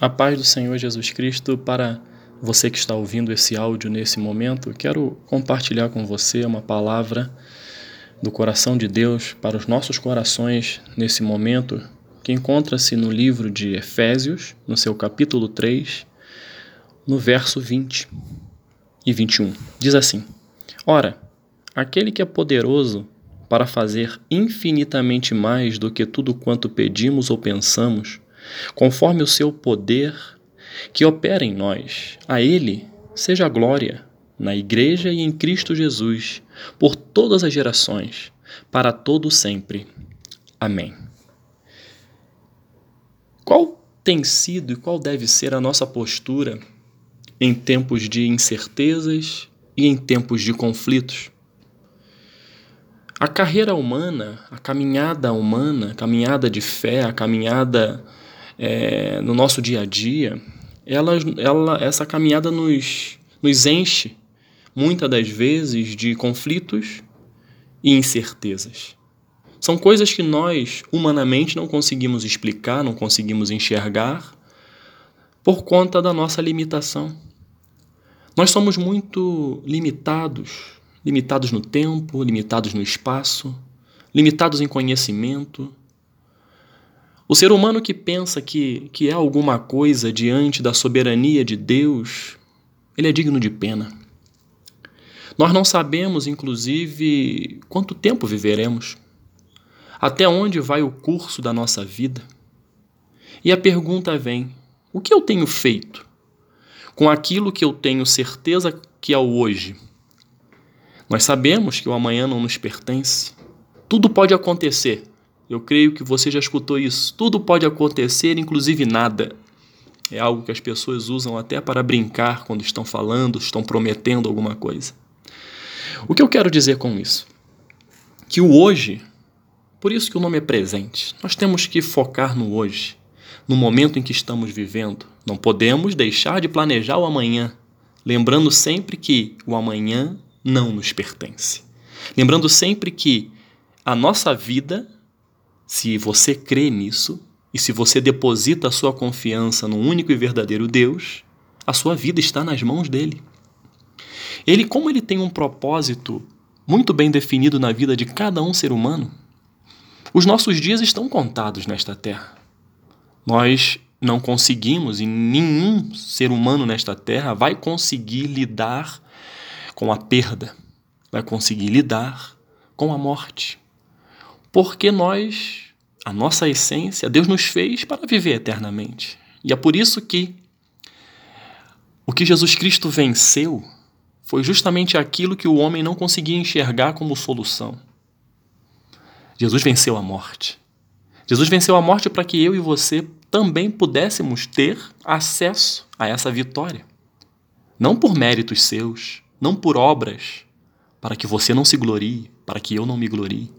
A paz do Senhor Jesus Cristo para você que está ouvindo esse áudio nesse momento. Quero compartilhar com você uma palavra do coração de Deus para os nossos corações nesse momento, que encontra-se no livro de Efésios, no seu capítulo 3, no verso 20 e 21. Diz assim: Ora, aquele que é poderoso para fazer infinitamente mais do que tudo quanto pedimos ou pensamos, conforme o seu poder que opera em nós. A Ele seja a glória, na Igreja e em Cristo Jesus, por todas as gerações, para todo sempre. Amém. Qual tem sido e qual deve ser a nossa postura em tempos de incertezas e em tempos de conflitos? A carreira humana, a caminhada humana, a caminhada de fé, a caminhada é, no nosso dia a dia, ela, ela, essa caminhada nos, nos enche muitas das vezes de conflitos e incertezas. São coisas que nós, humanamente, não conseguimos explicar, não conseguimos enxergar, por conta da nossa limitação. Nós somos muito limitados limitados no tempo, limitados no espaço, limitados em conhecimento, o ser humano que pensa que, que é alguma coisa diante da soberania de Deus, ele é digno de pena. Nós não sabemos, inclusive, quanto tempo viveremos, até onde vai o curso da nossa vida. E a pergunta vem: o que eu tenho feito com aquilo que eu tenho certeza que é o hoje? Nós sabemos que o amanhã não nos pertence. Tudo pode acontecer, eu creio que você já escutou isso. Tudo pode acontecer, inclusive nada. É algo que as pessoas usam até para brincar quando estão falando, estão prometendo alguma coisa. O que eu quero dizer com isso? Que o hoje, por isso que o nome é presente, nós temos que focar no hoje, no momento em que estamos vivendo. Não podemos deixar de planejar o amanhã, lembrando sempre que o amanhã não nos pertence. Lembrando sempre que a nossa vida se você crê nisso e se você deposita a sua confiança no único e verdadeiro Deus, a sua vida está nas mãos dele. Ele, como ele tem um propósito muito bem definido na vida de cada um ser humano, os nossos dias estão contados nesta terra. Nós não conseguimos, e nenhum ser humano nesta terra vai conseguir lidar com a perda, vai conseguir lidar com a morte porque nós, a nossa essência, Deus nos fez para viver eternamente. E é por isso que o que Jesus Cristo venceu foi justamente aquilo que o homem não conseguia enxergar como solução. Jesus venceu a morte. Jesus venceu a morte para que eu e você também pudéssemos ter acesso a essa vitória. Não por méritos seus, não por obras, para que você não se glorie, para que eu não me glorie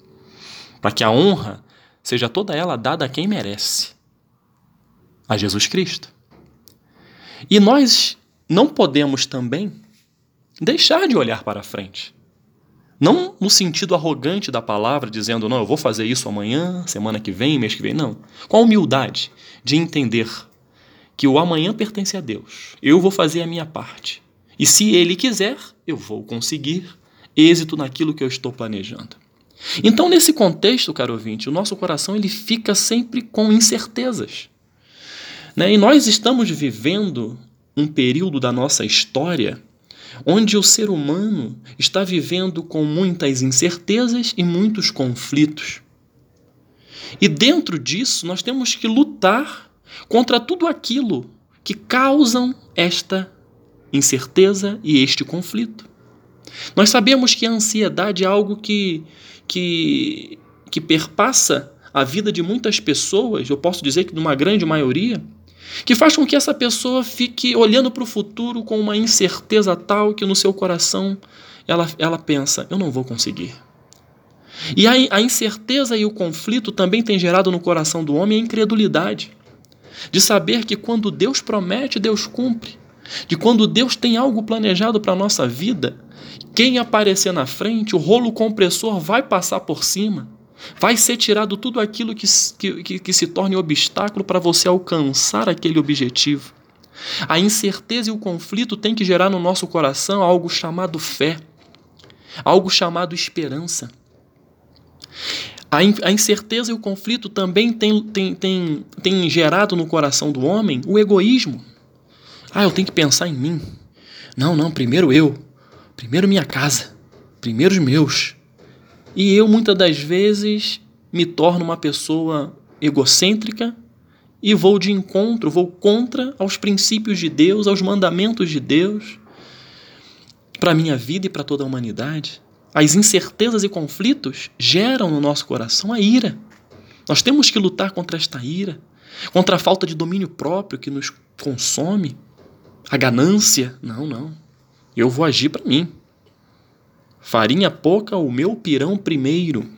para que a honra seja toda ela dada a quem merece, a Jesus Cristo. E nós não podemos também deixar de olhar para frente. Não no sentido arrogante da palavra, dizendo, não, eu vou fazer isso amanhã, semana que vem, mês que vem. Não. Com a humildade de entender que o amanhã pertence a Deus. Eu vou fazer a minha parte. E se Ele quiser, eu vou conseguir êxito naquilo que eu estou planejando. Então, nesse contexto, caro ouvinte, o nosso coração ele fica sempre com incertezas. Né? E nós estamos vivendo um período da nossa história onde o ser humano está vivendo com muitas incertezas e muitos conflitos. E dentro disso, nós temos que lutar contra tudo aquilo que causam esta incerteza e este conflito. Nós sabemos que a ansiedade é algo que, que, que perpassa a vida de muitas pessoas, eu posso dizer que de uma grande maioria, que faz com que essa pessoa fique olhando para o futuro com uma incerteza tal que no seu coração ela, ela pensa: eu não vou conseguir. E a, a incerteza e o conflito também têm gerado no coração do homem a incredulidade, de saber que quando Deus promete, Deus cumpre, de quando Deus tem algo planejado para a nossa vida, quem aparecer na frente, o rolo compressor vai passar por cima. Vai ser tirado tudo aquilo que, que, que se torne obstáculo para você alcançar aquele objetivo. A incerteza e o conflito têm que gerar no nosso coração algo chamado fé, algo chamado esperança. A, incerteza e o conflito também têm tem, tem, tem gerado no coração do homem o egoísmo. Ah, eu tenho que pensar em mim. Não, não, primeiro eu. Primeiro minha casa. Primeiro os meus. E eu, muitas das vezes, me torno uma pessoa egocêntrica e vou de encontro, vou contra aos princípios de Deus, aos mandamentos de Deus, para minha vida e para toda a humanidade. As incertezas e conflitos geram no nosso coração a ira. Nós temos que lutar contra esta ira, contra a falta de domínio próprio que nos consome, a ganância. Não, não. Eu vou agir para mim. Farinha pouca, o meu pirão primeiro.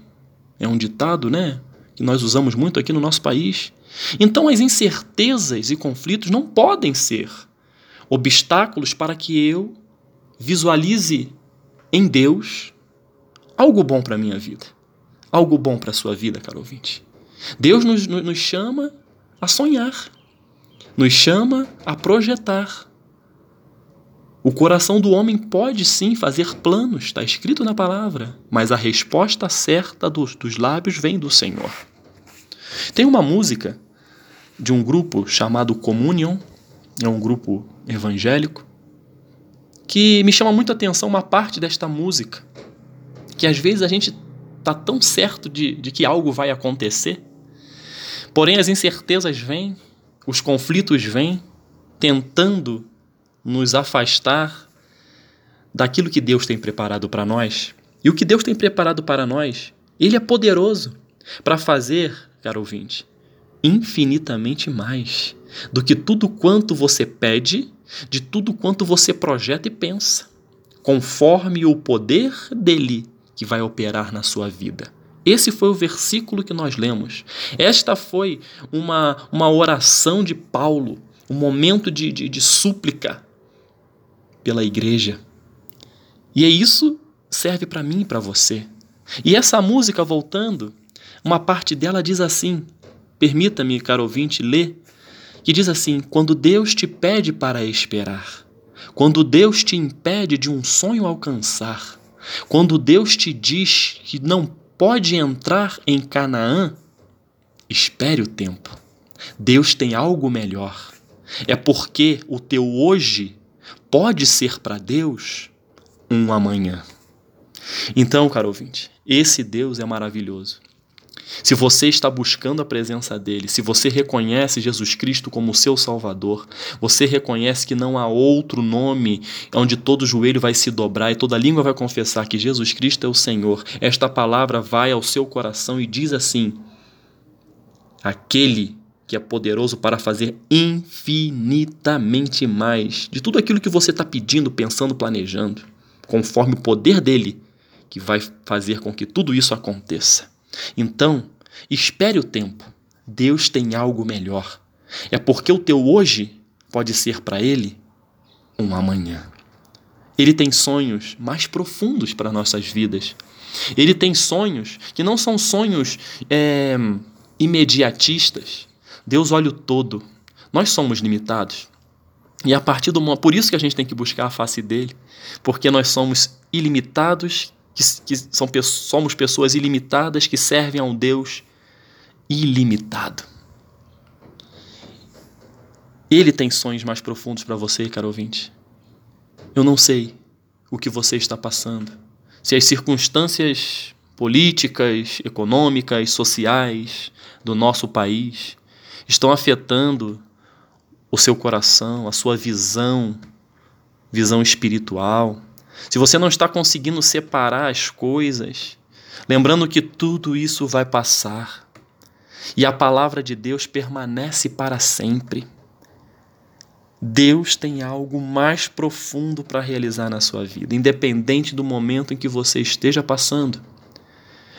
É um ditado, né? Que nós usamos muito aqui no nosso país. Então, as incertezas e conflitos não podem ser obstáculos para que eu visualize em Deus algo bom para a minha vida, algo bom para a sua vida, caro ouvinte. Deus nos, nos chama a sonhar, nos chama a projetar. O coração do homem pode sim fazer planos, está escrito na palavra, mas a resposta certa dos, dos lábios vem do Senhor. Tem uma música de um grupo chamado Communion, é um grupo evangélico, que me chama muito a atenção uma parte desta música que às vezes a gente tá tão certo de, de que algo vai acontecer, porém as incertezas vêm, os conflitos vêm, tentando nos afastar daquilo que Deus tem preparado para nós. E o que Deus tem preparado para nós, Ele é poderoso para fazer, caro ouvinte, infinitamente mais do que tudo quanto você pede, de tudo quanto você projeta e pensa, conforme o poder dele que vai operar na sua vida. Esse foi o versículo que nós lemos. Esta foi uma, uma oração de Paulo, um momento de, de, de súplica pela igreja. E é isso serve para mim e para você. E essa música, voltando, uma parte dela diz assim: permita-me, caro ouvinte, ler, que diz assim: quando Deus te pede para esperar, quando Deus te impede de um sonho alcançar, quando Deus te diz que não pode entrar em Canaã, espere o tempo. Deus tem algo melhor. É porque o teu hoje pode ser para Deus um amanhã. Então, caro ouvinte, esse Deus é maravilhoso. Se você está buscando a presença dele, se você reconhece Jesus Cristo como seu Salvador, você reconhece que não há outro nome onde todo joelho vai se dobrar e toda língua vai confessar que Jesus Cristo é o Senhor, esta palavra vai ao seu coração e diz assim: Aquele que é poderoso para fazer infinitamente mais de tudo aquilo que você está pedindo, pensando, planejando, conforme o poder dele, que vai fazer com que tudo isso aconteça. Então, espere o tempo. Deus tem algo melhor. É porque o teu hoje pode ser para Ele um amanhã. Ele tem sonhos mais profundos para nossas vidas. Ele tem sonhos que não são sonhos é, imediatistas. Deus olha o todo. Nós somos limitados. E a partir do por isso que a gente tem que buscar a face dele, porque nós somos ilimitados que, que são, somos pessoas ilimitadas que servem a um Deus ilimitado. Ele tem sonhos mais profundos para você, caro ouvinte. Eu não sei o que você está passando. Se as circunstâncias políticas, econômicas, sociais do nosso país estão afetando o seu coração, a sua visão, visão espiritual, se você não está conseguindo separar as coisas, lembrando que tudo isso vai passar e a palavra de Deus permanece para sempre. Deus tem algo mais profundo para realizar na sua vida, independente do momento em que você esteja passando.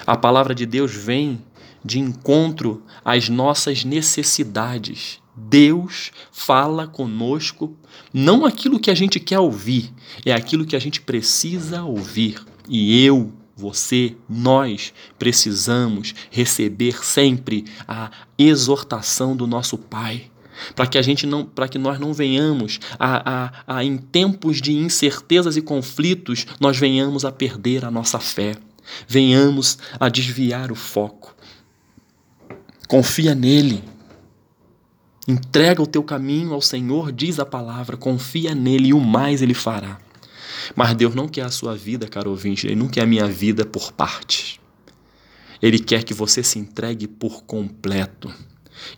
A palavra de Deus vem de encontro às nossas necessidades. Deus fala conosco não aquilo que a gente quer ouvir, é aquilo que a gente precisa ouvir. E eu você, nós precisamos receber sempre a exortação do nosso Pai para que a gente não, para que nós não venhamos a, a, a, em tempos de incertezas e conflitos, nós venhamos a perder a nossa fé, venhamos a desviar o foco. Confia nele. Entrega o teu caminho ao Senhor, diz a palavra, confia nele e o mais ele fará. Mas Deus não quer a sua vida, caro ouvinte, Ele não quer a minha vida por partes. Ele quer que você se entregue por completo.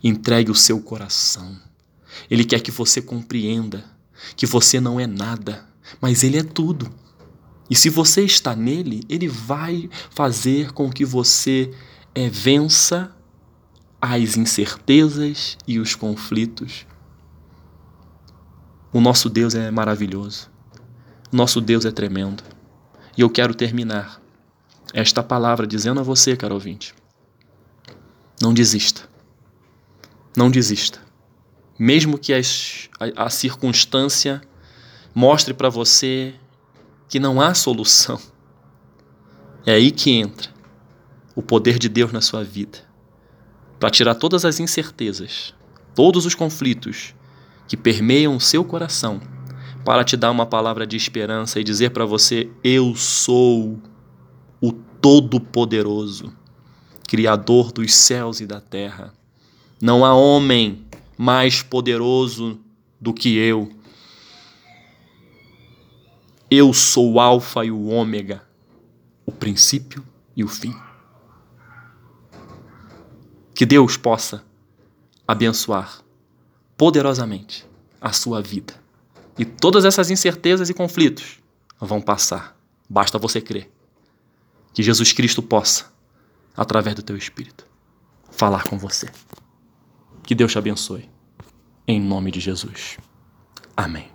Entregue o seu coração. Ele quer que você compreenda que você não é nada, mas Ele é tudo. E se você está nele, Ele vai fazer com que você é, vença as incertezas e os conflitos. O nosso Deus é maravilhoso. O nosso Deus é tremendo. E eu quero terminar esta palavra dizendo a você, caro ouvinte: não desista. Não desista. Mesmo que as, a, a circunstância mostre para você que não há solução, é aí que entra o poder de Deus na sua vida para tirar todas as incertezas, todos os conflitos que permeiam o seu coração, para te dar uma palavra de esperança e dizer para você: Eu sou o Todo-Poderoso, Criador dos céus e da terra. Não há homem mais poderoso do que eu. Eu sou o Alfa e o Ômega, o princípio e o fim. Que Deus possa abençoar poderosamente a sua vida. E todas essas incertezas e conflitos vão passar. Basta você crer. Que Jesus Cristo possa, através do teu Espírito, falar com você. Que Deus te abençoe. Em nome de Jesus. Amém.